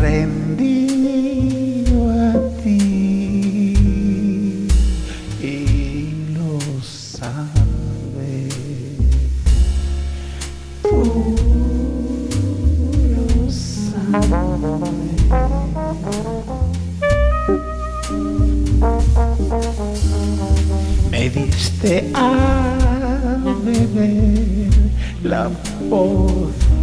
Rendido a ti y lo sabes. Tú lo sabes. Me diste a beber la pócima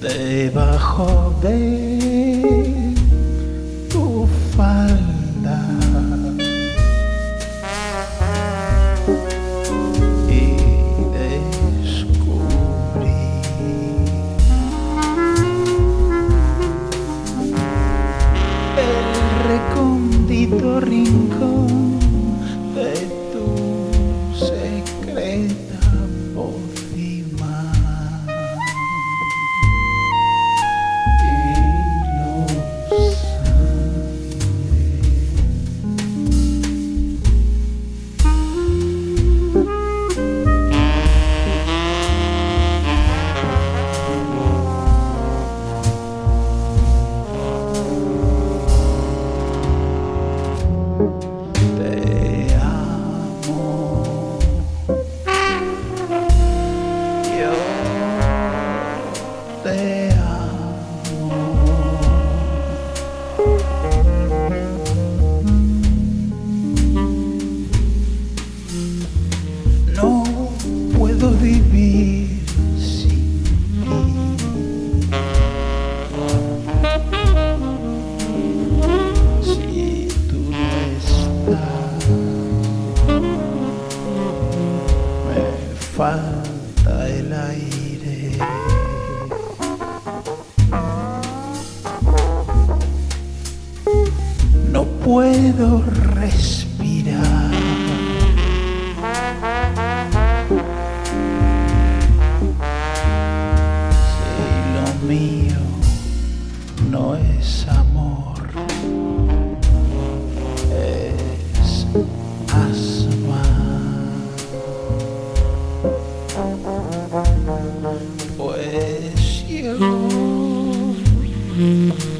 debajo de tu falda. Y descubrí el recóndito rincón puedo vivir sin ti. Si tú no estás, me falta el aire. No puedo respirar. Mm-hmm.